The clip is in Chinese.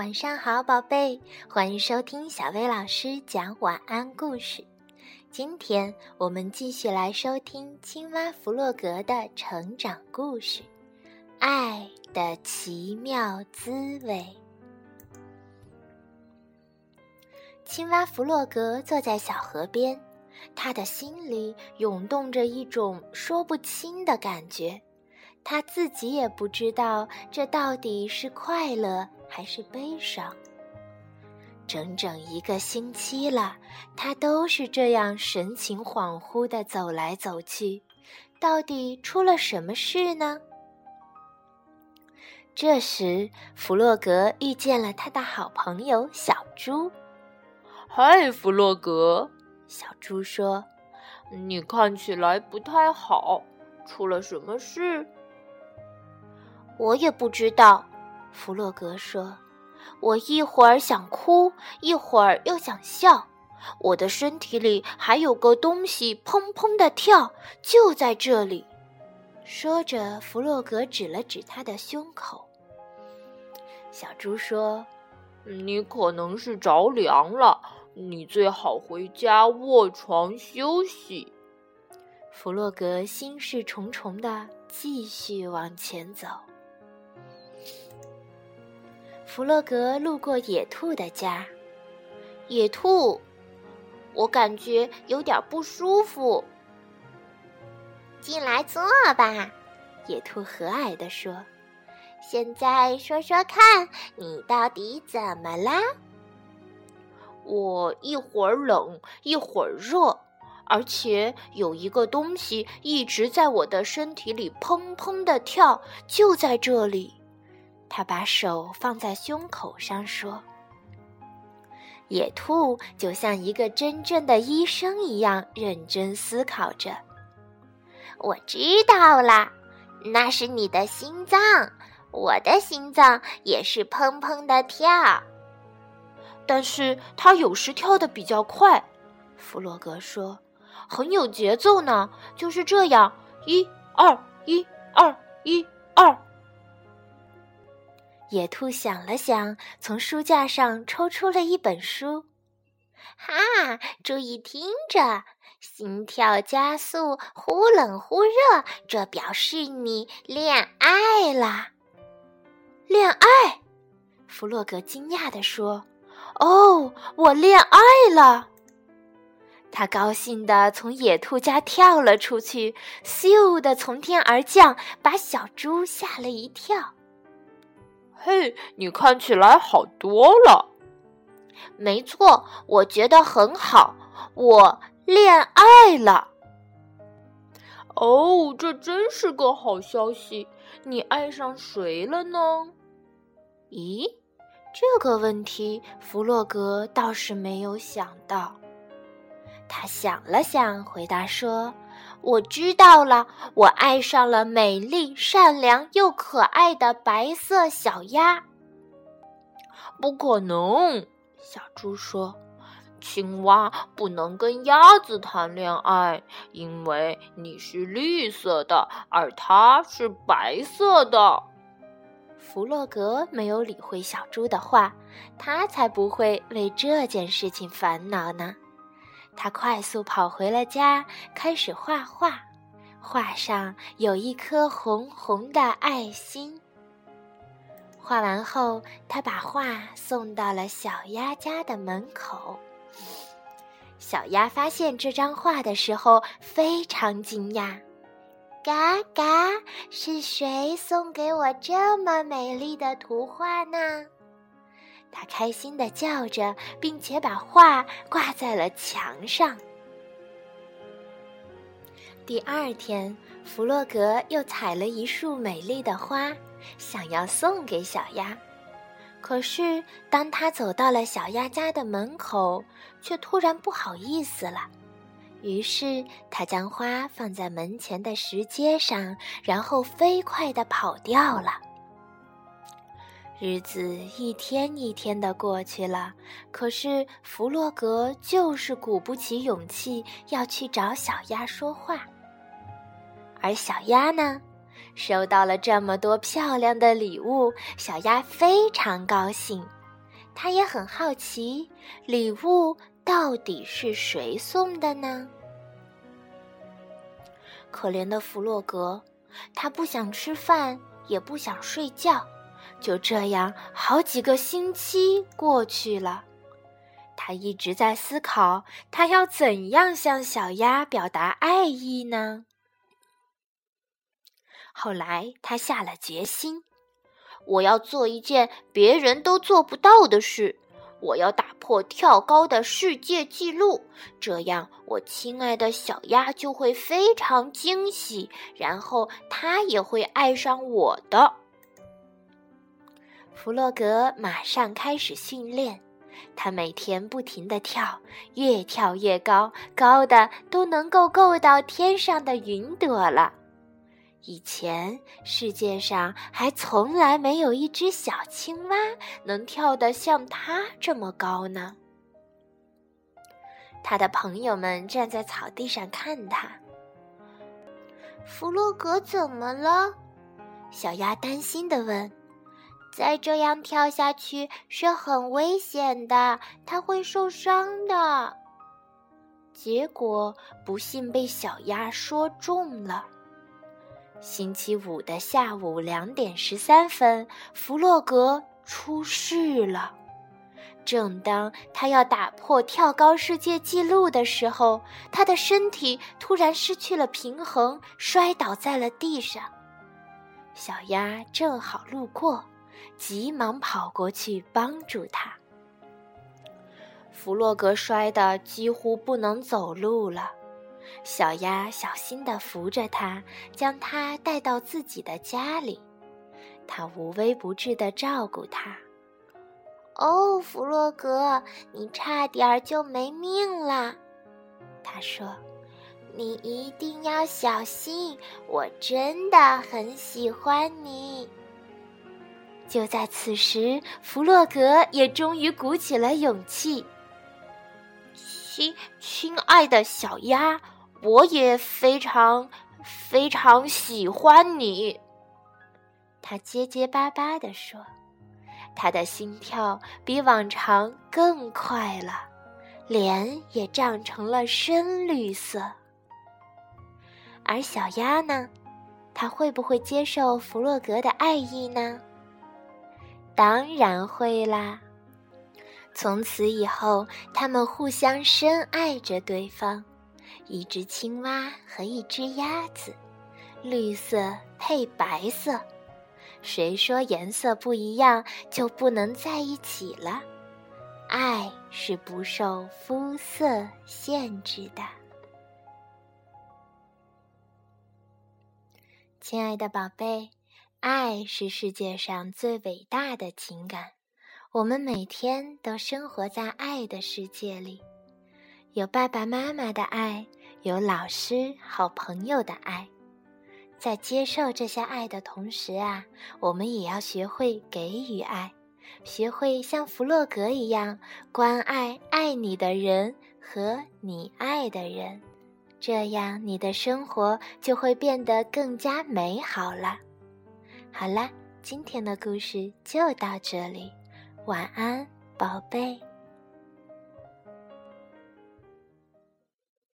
晚上好，宝贝，欢迎收听小薇老师讲晚安故事。今天我们继续来收听青蛙弗洛格的成长故事《爱的奇妙滋味》。青蛙弗洛格坐在小河边，他的心里涌动着一种说不清的感觉，他自己也不知道这到底是快乐还是悲伤。整整一个星期了，他都是这样神情恍惚的走来走去，到底出了什么事呢？这时，弗洛格遇见了他的好朋友小猪。“嗨，弗洛格！”小猪说，“你看起来不太好，出了什么事？”我也不知道，弗洛格说。我一会儿想哭，一会儿又想笑，我的身体里还有个东西砰砰的跳，就在这里。说着，弗洛格指了指他的胸口。小猪说：“你可能是着凉了，你最好回家卧床休息。”弗洛格心事重重的继续往前走。弗洛格路过野兔的家，野兔，我感觉有点不舒服。进来坐吧，野兔和蔼地说。现在说说看，你到底怎么啦？我一会儿冷，一会儿热，而且有一个东西一直在我的身体里砰砰的跳，就在这里。他把手放在胸口上说：“野兔就像一个真正的医生一样认真思考着。我知道啦，那是你的心脏，我的心脏也是砰砰的跳，但是它有时跳的比较快。”弗洛格说：“很有节奏呢，就是这样，一二一二一二。”野兔想了想，从书架上抽出了一本书。哈，注意听着，心跳加速，忽冷忽热，这表示你恋爱了。恋爱？弗洛格惊讶地说：“哦，我恋爱了！”他高兴地从野兔家跳了出去，咻的从天而降，把小猪吓了一跳。嘿，你看起来好多了。没错，我觉得很好。我恋爱了。哦，这真是个好消息。你爱上谁了呢？咦，这个问题弗洛格倒是没有想到。他想了想，回答说。我知道了，我爱上了美丽、善良又可爱的白色小鸭。不可能，小猪说：“青蛙不能跟鸭子谈恋爱，因为你是绿色的，而它是白色的。”弗洛格没有理会小猪的话，他才不会为这件事情烦恼呢。他快速跑回了家，开始画画。画上有一颗红红的爱心。画完后，他把画送到了小鸭家的门口。小鸭发现这张画的时候非常惊讶：“嘎嘎，是谁送给我这么美丽的图画呢？”他开心的叫着，并且把画挂在了墙上。第二天，弗洛格又采了一束美丽的花，想要送给小鸭。可是，当他走到了小鸭家的门口，却突然不好意思了。于是，他将花放在门前的石阶上，然后飞快地跑掉了。日子一天一天的过去了，可是弗洛格就是鼓不起勇气要去找小鸭说话。而小鸭呢，收到了这么多漂亮的礼物，小鸭非常高兴。它也很好奇，礼物到底是谁送的呢？可怜的弗洛格，他不想吃饭，也不想睡觉，就这样好几个星期过去了。他一直在思考，他要怎样向小鸭表达爱意呢？后来，他下了决心：我要做一件别人都做不到的事，我要打破跳高的世界纪录。这样，我亲爱的小鸭就会非常惊喜，然后它也会爱上我的。弗洛格马上开始训练。他每天不停地跳，越跳越高，高的都能够够到天上的云朵了。以前世界上还从来没有一只小青蛙能跳得像它这么高呢。他的朋友们站在草地上看他。弗洛格怎么了？小鸭担心地问。再这样跳下去是很危险的，他会受伤的。结果不幸被小鸭说中了。星期五的下午两点十三分，弗洛格出事了。正当他要打破跳高世界纪录的时候，他的身体突然失去了平衡，摔倒在了地上。小鸭正好路过。急忙跑过去帮助他。弗洛格摔得几乎不能走路了，小鸭小心地扶着他，将他带到自己的家里。他无微不至地照顾他。哦，弗洛格，你差点就没命了，他说：“你一定要小心，我真的很喜欢你。”就在此时，弗洛格也终于鼓起了勇气。亲，亲爱的小鸭，我也非常非常喜欢你。他结结巴巴地说，他的心跳比往常更快了，脸也涨成了深绿色。而小鸭呢？它会不会接受弗洛格的爱意呢？当然会啦！从此以后，他们互相深爱着对方，一只青蛙和一只鸭子，绿色配白色。谁说颜色不一样就不能在一起了？爱是不受肤色限制的，亲爱的宝贝。爱是世界上最伟大的情感，我们每天都生活在爱的世界里，有爸爸妈妈的爱，有老师、好朋友的爱。在接受这些爱的同时啊，我们也要学会给予爱，学会像弗洛格一样关爱爱你的人和你爱的人，这样你的生活就会变得更加美好了。好啦，今天的故事就到这里，晚安，宝贝。